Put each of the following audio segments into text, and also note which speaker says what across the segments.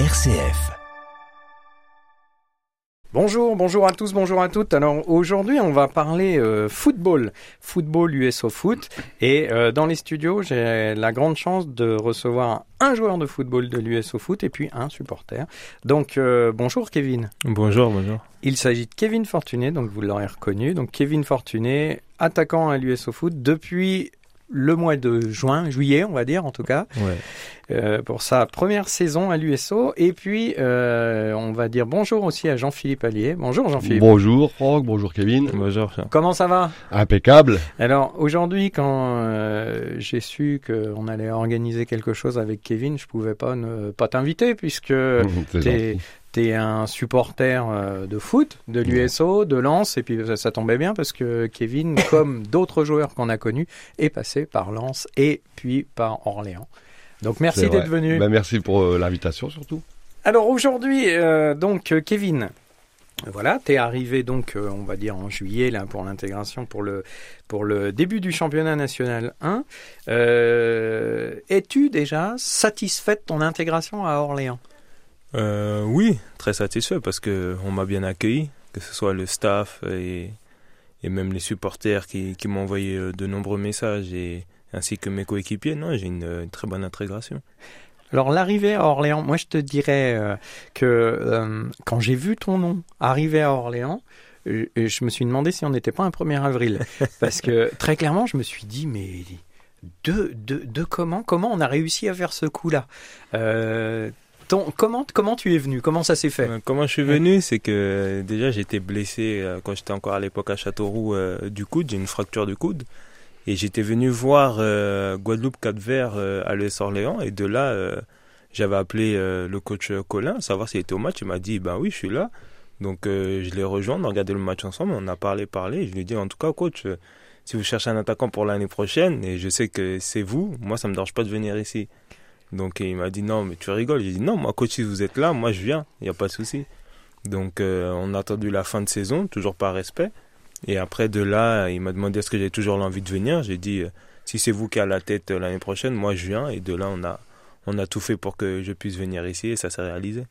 Speaker 1: RCF. Bonjour, bonjour à tous, bonjour à toutes. Alors aujourd'hui, on va parler euh, football, football USO Foot. Et euh, dans les studios, j'ai la grande chance de recevoir un joueur de football de l'USO Foot et puis un supporter. Donc euh, bonjour Kevin.
Speaker 2: Bonjour, bonjour.
Speaker 1: Il s'agit de Kevin Fortuné, donc vous l'aurez reconnu. Donc Kevin Fortuné, attaquant à l'USO Foot depuis le mois de juin, juillet, on va dire en tout cas, euh, pour sa première saison à l'USO. Et puis, euh, on va dire bonjour aussi à Jean-Philippe Allier. Bonjour Jean-Philippe.
Speaker 3: Bonjour Franck, bonjour Kevin.
Speaker 2: Bonjour.
Speaker 1: Comment ça va?
Speaker 3: Impeccable.
Speaker 1: Alors aujourd'hui, quand euh, j'ai su qu'on allait organiser quelque chose avec Kevin, je pouvais pas ne pas t'inviter puisque t'es T'es un supporter euh, de foot, de l'USO, de Lens, et puis ça, tombait bien parce que Kevin, comme d'autres joueurs qu'on a connus, est passé par Lens et puis par Orléans. Donc merci d'être venu.
Speaker 3: Ben, merci pour euh, l'invitation surtout.
Speaker 1: Alors aujourd'hui, euh, donc Kevin, voilà, t'es arrivé donc, on va dire en juillet là pour l'intégration pour le pour le début du championnat national 1. Es-tu déjà satisfait de ton intégration à Orléans?
Speaker 2: Euh, Oui, très satisfait parce que on m'a bien accueilli, que ce soit le staff et, et même les supporters qui, qui m'ont envoyé euh, de nombreux messages et ainsi que mes coéquipiers. Non, j'ai une, très bonne intégration.
Speaker 1: Alors l'arrivée à Orléans, moi je te dirais euh, que euh, quand j'ai vu ton nom arriver à Orléans, je me suis demandé si on n'était pas un 1er avril. Parce que très clairement, je me suis dit, mais de, de, de comment, comment on a réussi à faire ce coup-là? Euh, comment, comment tu es venu? Comment ça s'est fait? Euh,
Speaker 2: Comment je suis venu C'est que déjà j'étais blessé euh, quand j'étais encore à l'époque à Châteauroux euh, du coude, j'ai une fracture du coude. Et j'étais venu voir Guadeloupe Cap Vert à l'ES Orléans et de là j'avais appelé le coach Colin, savoir s'il était au match. Il m'a dit ben oui, je suis là. Donc je l'ai rejoint, on a regardé le match ensemble, on a parlé, parlé. je lui ai dit en tout cas coach, si vous cherchez un attaquant pour l'année prochaine et je sais que c'est vous, moi ça me dérange pas de venir ici. Donc il m'a dit non, mais tu rigoles. J'ai dit non, moi coach, si vous êtes là, moi je viens, il n'y a pas de souci. Donc euh, on a attendu la fin de saison, toujours par respect. Et après de là, il m'a demandé est-ce que j'ai toujours l'envie de venir? J'ai dit euh, si c'est vous qui avez la tête euh, l'année prochaine, moi je viens. Et de là, on a, on a tout fait pour que je puisse venir ici et ça s'est réalisé.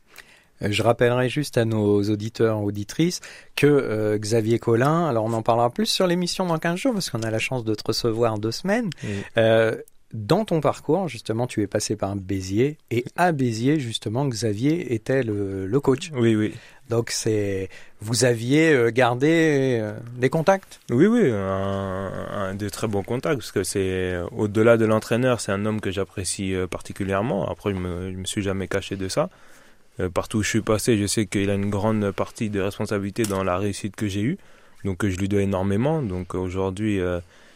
Speaker 1: Je rappellerai juste à nos auditeurs et auditrices que Xavier Collin, alors on en parlera plus sur l'émission dans 15 jours parce qu'on a la chance de te recevoir en deux semaines, dans ton parcours, justement, tu es passé par Béziers et à Béziers, justement, Xavier était le, coach.
Speaker 2: Oui, oui.
Speaker 1: Donc c'est, vous aviez euh, gardé euh, des contacts?
Speaker 2: Oui, oui, un, un, de très bons contacts parce que c'est au-delà de l'entraîneur, c'est un homme que j'apprécie euh, particulièrement. Après, je me, me suis jamais caché de ça. partout où je suis passé, je sais qu'il a une grande partie de responsabilité dans la réussite que j'ai eue, donc je lui dois énormément. Donc aujourd'hui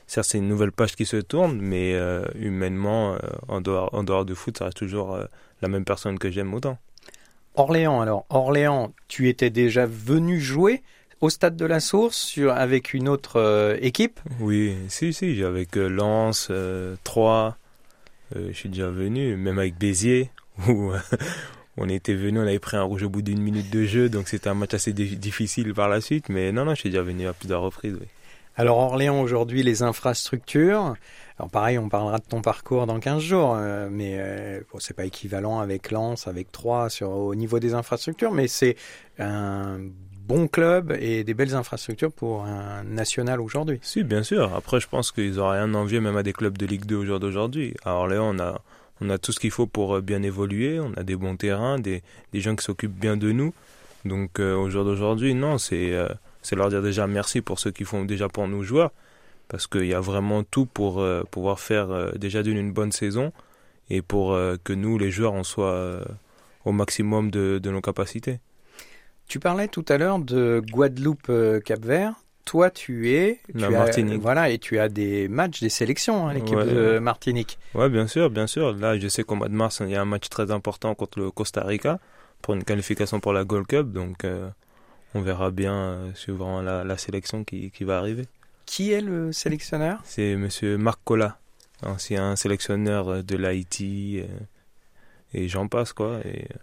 Speaker 2: certes c'est une nouvelle page qui se tourne, mais euh, humainement, euh, en, dehors, en dehors du foot, ça reste toujours euh, la même personne que j'aime autant.
Speaker 1: Orléans, alors, Orléans, tu étais déjà venu jouer au stade de la Source sur, avec une autre équipe?
Speaker 2: Oui, si, si, avec Lens, Troyes, je suis déjà venu, même avec Béziers, où on était venu, on avait pris un rouge au bout d'une minute de jeu, donc c'était un match assez difficile par la suite, mais non, non, je suis déjà venu à plusieurs reprises, oui.
Speaker 1: Alors Orléans aujourd'hui, les infrastructures. Alors pareil, on parlera de ton parcours dans 15 jours, euh, mais euh, bon, c'est pas équivalent avec Lens, avec Troyes sur au niveau des infrastructures, mais c'est un bon club et des belles infrastructures pour un national aujourd'hui.
Speaker 2: Si, bien sûr. Après, je pense qu'ils n'ont rien envié même à des clubs de Ligue 2 au jour d'aujourd'hui. À Orléans, on a, on a tout ce qu'il faut pour euh, bien évoluer. On a des bons terrains, des, des gens qui s'occupent bien de nous. Donc euh, au jour d'aujourd'hui, non, c'est c'est leur dire déjà merci pour ce qu'ils font déjà pour nous joueurs, parce qu'il y a vraiment tout pour euh, pouvoir faire euh, déjà d'une une bonne saison et pour euh, que nous, les joueurs, on soit au maximum de, nos capacités.
Speaker 1: Tu parlais tout à l'heure de Guadeloupe-Cap-Vert. Toi, tu es
Speaker 2: La Martinique.
Speaker 1: voilà, et tu as des matchs, des sélections, à hein, l'équipe de Martinique.
Speaker 2: Oui, bien sûr, bien sûr. Là, je sais qu'au mois de mars, il y a un match très important contre le Costa Rica pour une qualification pour la Gold Cup. Donc, on verra bien euh, suivant la, la sélection qui, qui, va arriver.
Speaker 1: Qui est le sélectionneur?
Speaker 2: C'est Monsieur Marc Collat, ancien sélectionneur de l'Haïti euh, et j'en passe quoi. Et euh,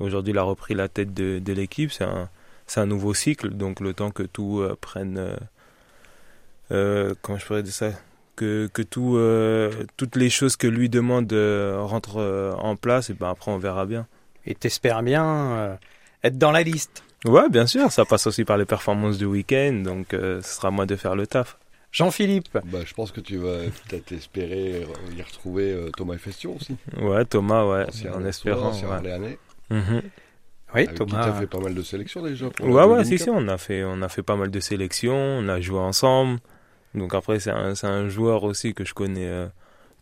Speaker 2: aujourd'hui, il a repris la tête de, de l'équipe. C'est un, nouveau cycle, donc le temps que tout prenne. Euh, comment je pourrais dire ça? Que, que tout, toutes les choses que lui demande rentrent en place, et ben après on verra bien.
Speaker 1: et t'espères bien être dans la liste?
Speaker 2: Ouais, bien sûr, ça passe aussi par les performances du week-end, donc ce sera à moi de faire le taf.
Speaker 1: Jean-Philippe
Speaker 3: bah, Je pense que tu vas peut-être espérer y retrouver Thomas Festion aussi.
Speaker 2: Ouais, Thomas, ouais, en espérant.
Speaker 3: C'est
Speaker 2: ouais.
Speaker 3: Mm
Speaker 1: oui, Thomas.
Speaker 3: Tu as fait pas mal de sélections déjà
Speaker 2: Ouais, ouais, si, si, on a, fait, on a fait pas mal de sélections, on a joué ensemble. Donc après, c'est un, un, joueur aussi que je connais euh,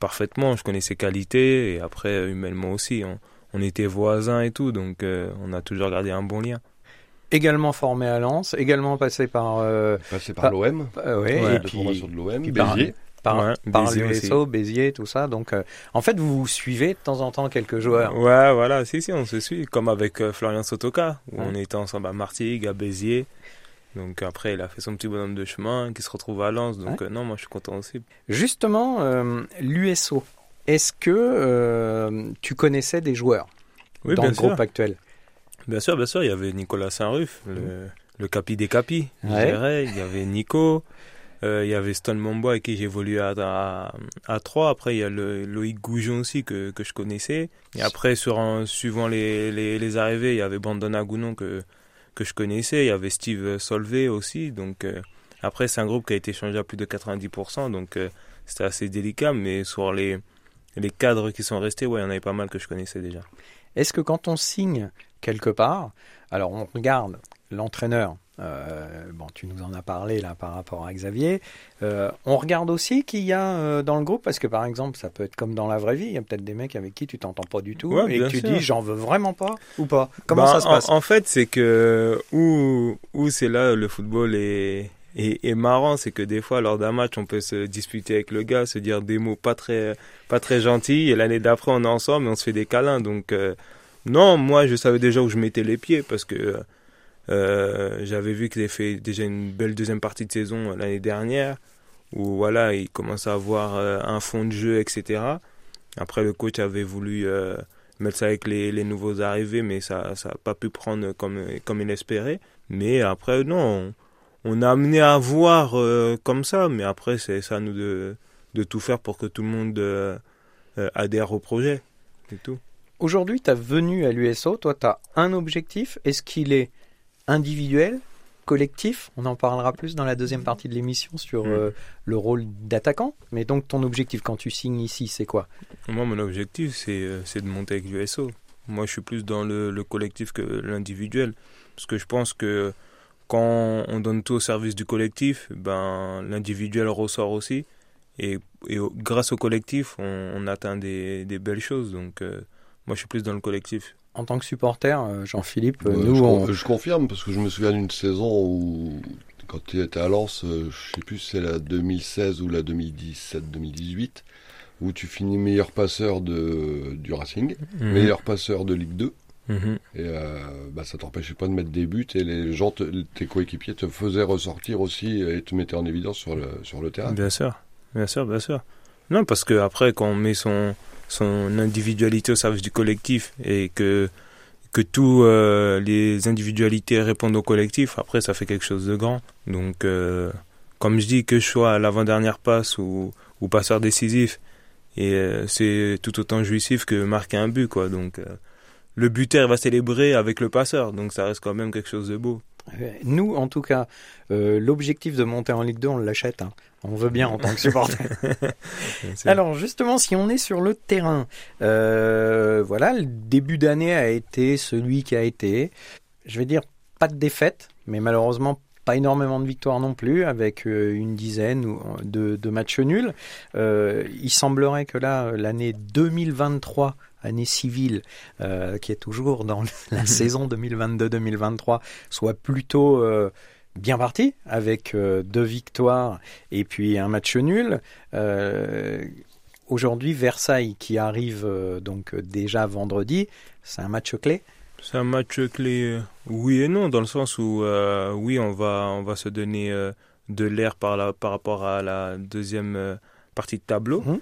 Speaker 2: parfaitement, je connais ses qualités, et après, humainement aussi. On, on était voisins et tout, donc euh, on a toujours gardé un bon lien.
Speaker 1: Également formé à Lens, également passé par... Euh,
Speaker 3: passé par, l'OM,
Speaker 1: ouais,
Speaker 3: et puis, formation de l'OM, Béziers
Speaker 1: par, par l'USO, Béziers, tout ça. Donc, euh, en fait, vous suivez de temps en temps quelques joueurs.
Speaker 2: Ouais, voilà, si, si, on se suit, comme avec euh, Florian Sotoka, où on était ensemble à Martigues, à Béziers. Donc après, il a fait son petit bonhomme de chemin, qui se retrouve à Lens. Donc euh, non, moi, je suis content aussi.
Speaker 1: Justement, l'USO, est-ce que tu connaissais des joueurs dans le groupe actuel?
Speaker 2: Bien sûr, bien sûr. Il y avait Nicolas Saint-Ruf, le, le capi des capis, je dirais. Il y avait Nico. Euh, il y avait Stone Mambo avec qui évolué à, à, à 3. Après, il y a le, Loïc Goujon aussi que, que je connaissais. Et après, sur, suivant les, les, les, arrivées, il y avait Brandon Agounon que, que je connaissais. Il y avait Steve Solvay aussi. Donc, euh, après, c'est un groupe qui a été changé à plus de 90%. Donc, euh, c'était assez délicat. Mais sur les, les cadres qui sont restés, ouais, il y en avait pas mal que je connaissais déjà.
Speaker 1: Est-ce que quand on signe quelque part, alors on regarde l'entraîneur euh, bon, tu nous en as parlé là par rapport à Xavier. Euh, on regarde aussi qu'il y a euh, dans le groupe, parce que par exemple, ça peut être comme dans la vraie vie, il y a peut-être des mecs avec qui tu t'entends pas du tout et tu dis j'en veux vraiment pas ou pas. Comment
Speaker 2: bah,
Speaker 1: ça se passe?
Speaker 2: en, fait, c'est que où, où c'est là le football est, est, marrant, c'est que des fois lors d'un match, on peut se disputer avec le gars, se dire des mots pas très pas très gentils, et l'année d'après on est ensemble et on se fait des câlins. Donc non, moi je savais déjà où je mettais les pieds parce que euh, j'avais vu qu'il avait fait déjà une belle deuxième partie de saison euh, l'année dernière, où voilà, il commençait à avoir euh, un fond de jeu, etc. Après, le coach avait voulu mettre ça avec les, les, nouveaux arrivés, mais ça n'a pas pu prendre comme, comme il espérait. Mais après, non, on, a amené à voir comme ça, mais après, c'est ça nous de, de tout faire pour que tout le monde adhère au projet. C'est tout.
Speaker 1: Aujourd'hui, tu as venu à l'USO, toi, tu as un objectif. Est-ce qu'il est individuel, collectif? On en parlera plus dans la deuxième partie de l'émission sur euh, le rôle d'attaquant. Mais donc ton objectif quand tu signes ici, c'est quoi?
Speaker 2: Moi, mon objectif, c'est euh, de monter avec l'USO. Moi, je suis plus dans le, collectif que l'individuel. Parce que je pense que quand on donne tout au service du collectif, ben, l'individuel ressort aussi. Et, grâce au collectif, on, atteint des, belles choses. Donc, euh, moi, je suis plus dans le collectif
Speaker 1: en tant que supporter, euh, Jean-Philippe,
Speaker 3: nous, je, confirme parce que je me souviens d'une saison où, quand tu étais à Lens, euh, je sais plus si c'est la 2016 ou la 2017-2018, où tu finis meilleur passeur de, du Racing, mhm. meilleur passeur de Ligue 2. Mhm. Et euh, bah, ça t'empêchait pas de mettre des buts et les gens, tes coéquipiers te faisaient ressortir aussi et te mettaient en évidence sur le, sur le terrain.
Speaker 2: Bien sûr, bien sûr, bien sûr. Non, parce que après, quand on met son, son individualité au service du collectif et que que tous euh, les individualités répondent au collectif, après ça fait quelque chose de grand. Donc euh, comme je dis que je sois l'avant-dernière passe ou, passeur décisif, et euh, c'est tout autant jouissif que marquer un but. Donc le buteur va célébrer avec le passeur, donc ça reste quand même quelque chose de beau.
Speaker 1: Nous, en tout cas, l'objectif de monter en Ligue 2, on l'achète. Hein. On veut bien en tant que supporter. Alors justement, si on est sur le terrain, euh, voilà, le début d'année a été celui qui a été. Je vais dire pas de défaite, mais malheureusement pas énormément de victoires non plus, avec euh, une dizaine de, matchs nuls. Euh, il semblerait que là, l'année 2023 année civile, qui est toujours dans la saison 2022-2023, soit plutôt bien parti avec euh, deux victoires et puis un match nul. Euh, aujourd'hui, Versailles qui arrive euh, donc déjà vendredi, c'est un match clé.
Speaker 2: C'est un match clé, oui et non, dans le sens où oui, on va on va se donner de l'air par par rapport à la deuxième partie de tableau. Mmh.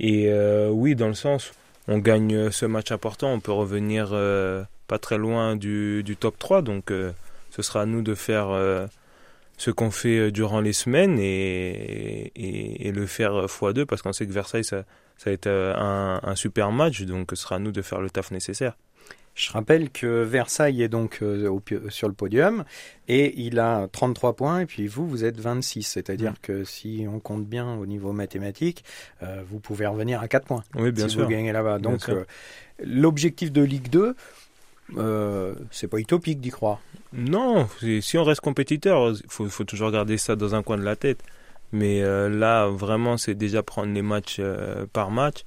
Speaker 2: Et oui, dans le sens, on gagne ce match important, on peut revenir pas très loin du, du top 3, donc ce sera à nous de faire euh, ce qu'on fait euh, durant les semaines et, et, le faire x2 parce qu'on sait que Versailles, ça, ça a été un, un, super match, donc ce sera à nous de faire le taf nécessaire.
Speaker 1: Je rappelle que Versailles est donc euh, sur le podium et il a 33 points et puis vous, vous êtes 26. C'est-à-dire mm. que si on compte bien au niveau mathématique, euh, vous pouvez revenir à 4 points
Speaker 2: oui, bien
Speaker 1: si
Speaker 2: sûr.
Speaker 1: vous gagnez là-bas. Donc euh, l'objectif de Ligue 2, c'est pas utopique d'y croire.
Speaker 2: Non, si on reste compétiteur, il faut, faut, toujours garder ça dans un coin de la tête. Mais là, vraiment, c'est déjà prendre les matchs par match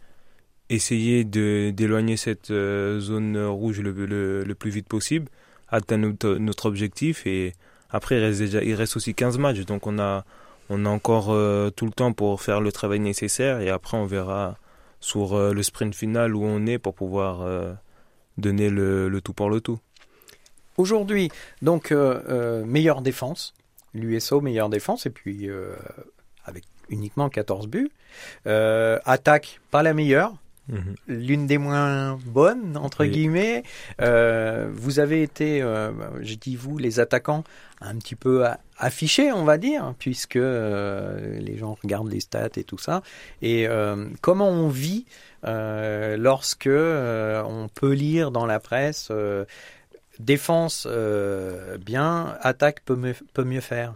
Speaker 2: essayer d'éloigner cette euh, zone rouge le, le, plus vite possible, atteindre notre, objectif et après il reste déjà il reste aussi 15 matchs donc on a on a encore euh, tout le temps pour faire le travail nécessaire et après on verra sur euh, le sprint final où on est pour pouvoir donner le, tout pour le tout.
Speaker 1: Aujourd'hui, donc meilleure défense, l'USO meilleure défense et puis avec uniquement 14 buts. attaque pas la meilleure, Mhm. L'une des moins bonnes, entre guillemets. Euh, vous avez été, euh, je dis vous, les attaquants, un petit peu affichés, on va dire, puisque euh, les gens regardent les stats et tout ça. Et comment on vit lorsque on peut lire dans la presse défense bien, attaque peut mieux, peut mieux faire?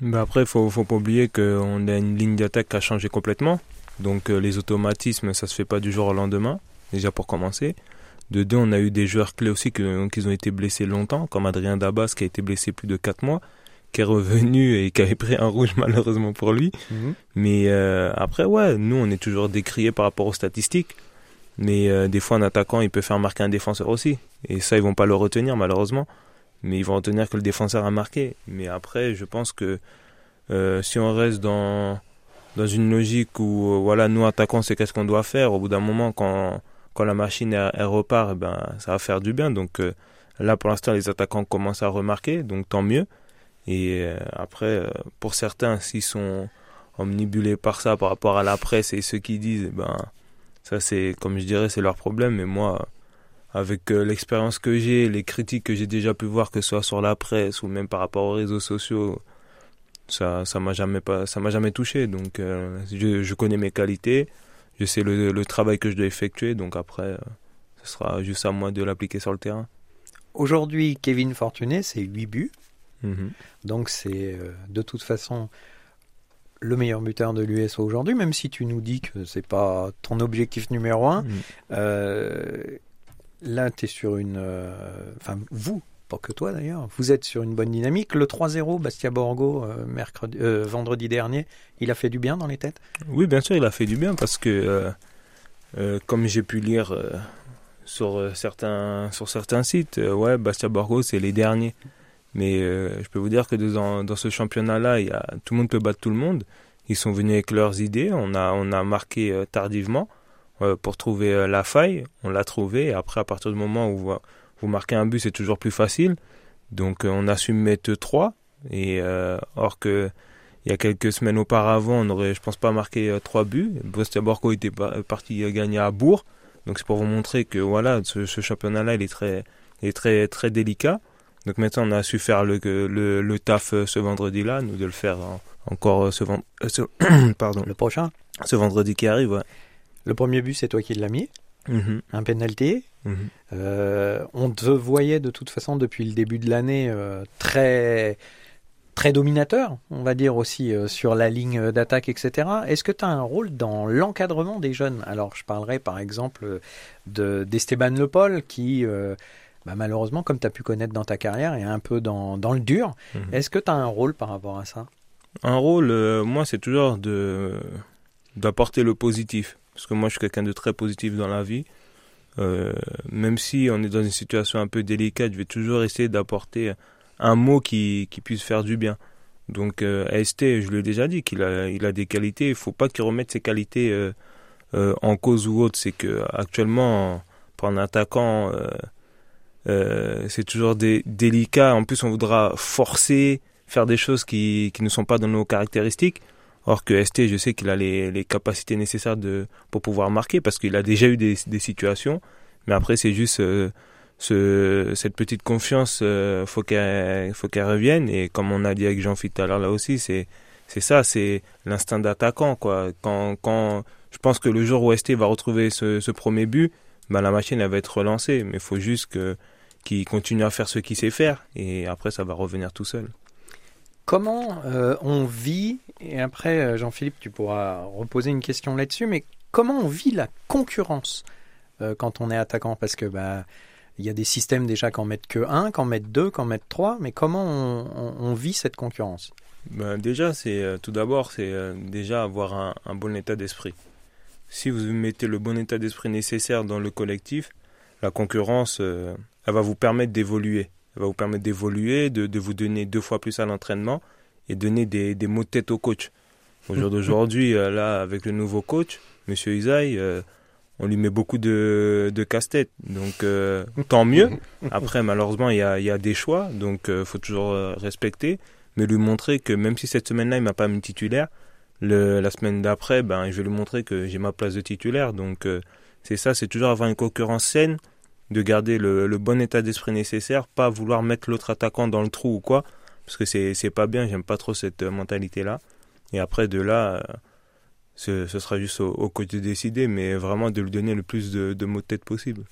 Speaker 2: Bah Après, il faut, faut pas oublier qu'on a une ligne d'attaque qui a changé complètement. Donc euh, les automatismes, ça se fait pas du jour au lendemain, déjà pour commencer. De deux, on a eu des joueurs clés aussi qui, ont été blessés longtemps, comme Adrien Dabas qui a été blessé plus de 4 mois, qui est revenu et qui avait pris un rouge malheureusement pour lui. Mhm. Mais euh, après, ouais, nous, on est toujours décriés par rapport aux statistiques. Mais euh, des fois, un attaquant, il peut faire marquer un défenseur aussi. Et ça, ils vont pas le retenir malheureusement. Mais ils vont retenir que le défenseur a marqué. Mais après, je pense que si on reste dans dans une logique où euh, voilà nous attaquons c'est qu'est-ce qu'on doit faire. Au bout d'un moment quand quand la machine elle, repart eh ben ça va faire du bien. Donc euh, là pour l'instant les attaquants commencent à remarquer donc tant mieux. Et euh, après pour certains s'ils sont omnibulés par ça par rapport à la presse et ceux qui disent eh ben ça c'est comme je dirais c'est leur problème. Mais moi avec l'expérience que j'ai les critiques que j'ai déjà pu voir que ce soit sur la presse ou même par rapport aux réseaux sociaux ça ça m'a jamais pas ça m'a jamais touché. Donc euh, je, je, connais mes qualités. Je sais le, le, travail que je dois effectuer. Donc après euh, ce sera juste à moi de l'appliquer sur le terrain.
Speaker 1: Aujourd'hui Kevin Fortuné c'est 8 buts.
Speaker 2: Mhm.
Speaker 1: donc c'est euh, de toute façon le meilleur buteur de l'USO aujourd'hui même si tu nous dis que c'est pas ton objectif numéro un. Mhm. là tu es sur une enfin vous pas que toi d'ailleurs. Vous êtes sur une bonne dynamique. Le 3-0 Bastia Borgo euh, mercredi, euh, vendredi dernier, il a fait du bien dans les têtes?
Speaker 2: Oui, bien sûr, il a fait du bien parce que, euh, comme j'ai pu lire sur, certains, sur certains sites, ouais, Bastia Borgo, c'est les derniers. Mais je peux vous dire que dans, dans ce championnat-là, tout le monde peut battre tout le monde. Ils sont venus avec leurs idées. On a, on a marqué tardivement pour trouver la faille. On l'a trouvé. Et après, à partir du moment où vous marquez un but, c'est toujours plus facile. Donc euh, on a su mettre 3. Et euh, or que il y a quelques semaines auparavant, on aurait, je pense pas, marqué 3 euh, buts. Bostia Borco était parti gagner à Bourg. Donc c'est pour vous montrer que voilà, ce, championnat-là, il est très, il est très, très délicat. Donc maintenant, on a su faire le, le, le taf ce vendredi-là, nous de le faire encore ce, vendredi. pardon.
Speaker 1: Le prochain?
Speaker 2: Ce vendredi qui arrive, ouais.
Speaker 1: Le premier but, c'est toi qui l'as mis?
Speaker 2: Mhm.
Speaker 1: Un penalty.
Speaker 2: Mhm.
Speaker 1: Euh, on te voyait de toute façon depuis le début de l'année euh, très très dominateur, on va dire aussi euh, sur la ligne d'attaque, etc. Est-ce que tu as un rôle dans l'encadrement des jeunes? Alors je parlerai par exemple de d'Esteban Le Paul qui bah, malheureusement, comme tu as pu connaître dans ta carrière, est un peu dans, dans le dur. Mhm. Est-ce que tu as un rôle par rapport à ça?
Speaker 2: Un rôle, moi, c'est toujours de d'apporter le positif. Parce que moi, je suis quelqu'un de très positif dans la vie. Euh, même si on est dans une situation un peu délicate, je vais toujours essayer d'apporter un mot qui, qui, puisse faire du bien. Donc euh, je lui ai déjà dit qu'il a, il a des qualités. Il faut pas qu'il remette ses qualités euh, euh, en cause ou autre. C'est que actuellement, pour un attaquant, c'est toujours des, délicat. En plus, on voudra forcer, faire des choses qui, qui ne sont pas dans nos caractéristiques. Or que ST, je sais qu'il a les, les, capacités nécessaires de, pour pouvoir marquer parce qu'il a déjà eu des, des situations. Mais après, c'est juste euh, ce, cette petite confiance, euh, faut qu'elle revienne. Et comme on a dit avec Jean-Philippe tout à l'heure là aussi, c'est ça, c'est l'instinct d'attaquant quoi. Quand quand je pense que le jour où ST va retrouver ce, premier but, bah, la machine va être relancée. Mais il faut juste que qu'il continue à faire ce qu'il sait faire et après ça va revenir tout seul.
Speaker 1: Comment euh, on vit, et après euh, Jean-Philippe tu pourras reposer une question là-dessus, mais comment on vit la concurrence euh, quand on est attaquant? Parce que bah, il y a des systèmes déjà qu'en mettent que un, qu'en mettent deux, qu'en mettent trois, mais comment on, vit cette concurrence?
Speaker 2: Ben Déjà, c'est tout d'abord, c'est déjà avoir un bon état d'esprit. Si vous mettez le bon état d'esprit nécessaire dans le collectif, la concurrence, elle va vous permettre d'évoluer. Va vous permettre d'évoluer, de, de, vous donner deux fois plus à l'entraînement et donner des, des mots de tête au coach. Au jour d'aujourd'hui, euh, là, avec le nouveau coach, Monsieur Isaï, euh, on lui met beaucoup de, de casse-tête. Donc, euh, tant mieux. Après, malheureusement, il y a, y a des choix. Donc, il faut toujours respecter. Mais lui montrer que même si cette semaine-là, il m'a pas mis titulaire, le, la semaine d'après, ben, je vais lui montrer que j'ai ma place de titulaire. Donc, c'est ça, c'est toujours avoir une concurrence saine de garder le, bon état d'esprit nécessaire, pas vouloir mettre l'autre attaquant dans le trou ou quoi, parce que c'est, c'est pas bien, j'aime pas trop cette euh, mentalité-là. Et après, de là, euh, ce, ce, sera juste au, coach de décider, mais vraiment de lui donner le plus de, de mots de tête possible.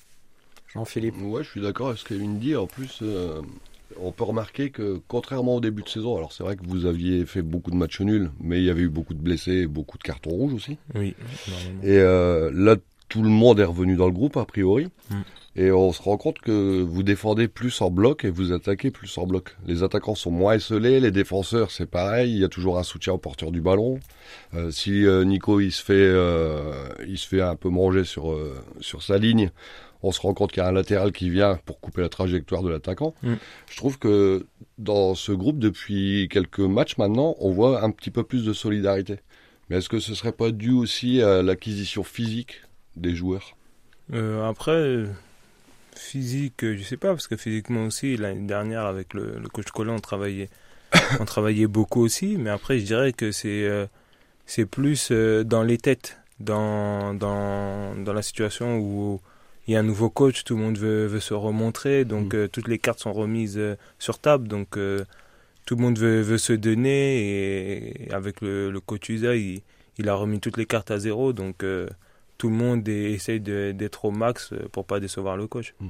Speaker 1: Jean-Philippe
Speaker 3: Ouais, je suis d'accord avec ce qu'Evin dit. En plus, euh, on peut remarquer que contrairement au début de saison, alors c'est vrai que vous aviez fait beaucoup de matchs nuls, mais il y avait eu beaucoup de blessés beaucoup de cartons rouges aussi.
Speaker 2: Oui.
Speaker 3: Et là, tout le monde est revenu dans le groupe, a priori. Mm. Et on se rend compte que vous défendez plus en bloc et vous attaquez plus en bloc. Les attaquants sont moins esselés, les défenseurs c'est pareil, il y a toujours un soutien au porteur du ballon. Euh, si euh, Nico il se fait euh, il se fait un peu manger sur sur sa ligne, on se rend compte qu'il y a un latéral qui vient pour couper la trajectoire de l'attaquant. Mm. Je trouve que dans ce groupe depuis quelques matchs maintenant, on voit un petit peu plus de solidarité. Mais est-ce que ce serait pas dû aussi à l'acquisition physique des joueurs
Speaker 2: Après Physique, euh, je sais pas, parce que physiquement aussi, l'année dernière, avec le, coach Colin, on travaillait, on travaillait beaucoup aussi, mais après, je dirais que c'est euh, c'est plus euh, dans les têtes, dans, dans, dans la situation où il y a un nouveau coach, tout le monde veut, veut se remontrer, donc mm. toutes les cartes sont remises sur table, donc tout le monde veut, veut se donner, et avec le, le coach Usa, il, il, a remis toutes les cartes à zéro, donc tout le monde essaye d'être au max euh, pour pas décevoir le coach. Mmh.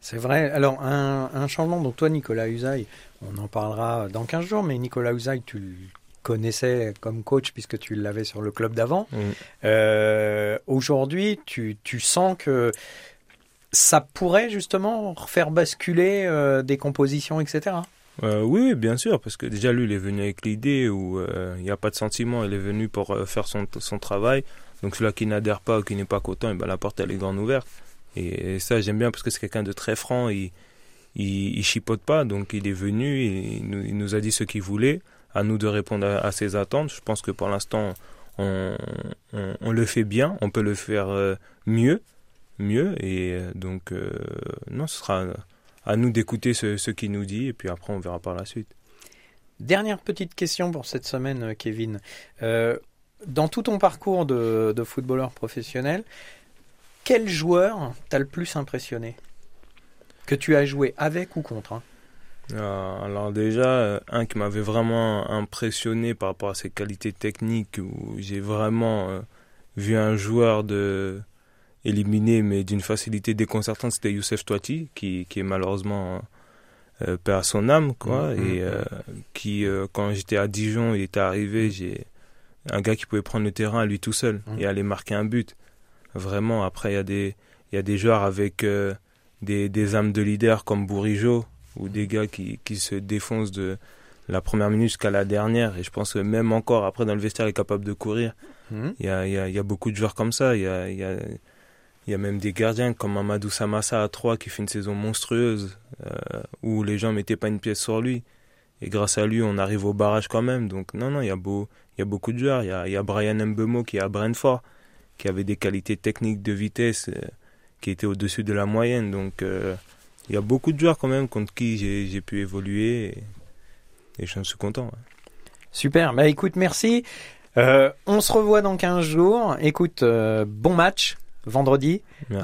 Speaker 1: C'est vrai. Alors, un, changement, donc toi, Nicolas Usaï, on en parlera dans 15 jours, mais Nicolas Usaï, tu le connaissais comme coach puisque tu l'avais sur le club d'avant. Mmh. Euh, aujourd'hui, tu, sens que ça pourrait justement faire basculer euh, des compositions, etc.
Speaker 2: oui, bien sûr, parce que déjà lui, il est venu avec l'idée où il n'y a pas de sentiment, il est venu pour faire son, son travail. Donc celui qui n'adhère pas ou qui n'est pas content, eh ben, la porte elle est grande ouverte. Et, ça j'aime bien parce que c'est quelqu'un de très franc, il, il, chipote pas, donc il est venu, il, il nous, a dit ce qu'il voulait, à nous de répondre à, ses attentes. Je pense que pour l'instant on, le fait bien, on peut le faire euh, mieux, mieux, et euh, donc euh, non, ce sera à nous d'écouter ce, ce qu'il nous dit, et puis après on verra par la suite.
Speaker 1: Dernière petite question pour cette semaine, Kevin. Dans tout ton parcours de, footballeur professionnel, quel joueur t'a le plus impressionné Que tu as joué avec ou contre hein?
Speaker 2: Euh, alors déjà, euh, un qui m'avait vraiment impressionné par rapport à ses qualités techniques, où j'ai vraiment euh, vu un joueur de éliminé, mais d'une facilité déconcertante, c'était Youssef Touati, qui, qui est malheureusement euh, à son âme, quoi, mmh, et mmh. qui, quand j'étais à Dijon, il était arrivé, j'ai un gars qui pouvait prendre le terrain à lui tout seul mmh. et aller marquer un but. Vraiment, après, il y, a des, y a des joueurs avec euh, des, des âmes de leader comme Bourigeau ou des gars qui, qui se défoncent de la première minute jusqu'à la dernière. Et je pense que même encore, après, dans le vestiaire, il est capable de courir. Mmh. Il y, a, y, a, y, a, beaucoup de joueurs comme ça. Il y a, y, a, y a même des gardiens comme Amadou Samassa à 3 qui fait une saison monstrueuse euh, où les gens mettaient pas une pièce sur lui. Et grâce à lui, on arrive au barrage quand même. Donc, non, non, il y a beau il y a beaucoup de joueurs. Il y a, il y a Brian Mbemo qui est à Brentford, qui avait des qualités techniques de vitesse euh, qui étaient au-dessus de la moyenne. Donc euh, il y a beaucoup de joueurs quand même contre qui j'ai pu évoluer et, et j'en suis content.
Speaker 1: Super, bah écoute, merci. Euh, on se revoit dans 15 jours. Écoute, bon match vendredi.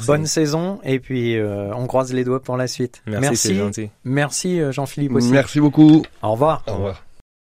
Speaker 1: Bonne saison et puis on croise les doigts pour la suite.
Speaker 2: Merci. Merci,
Speaker 1: Merci Jean-Philippe aussi.
Speaker 3: Merci beaucoup.
Speaker 1: Au revoir.
Speaker 3: Au revoir.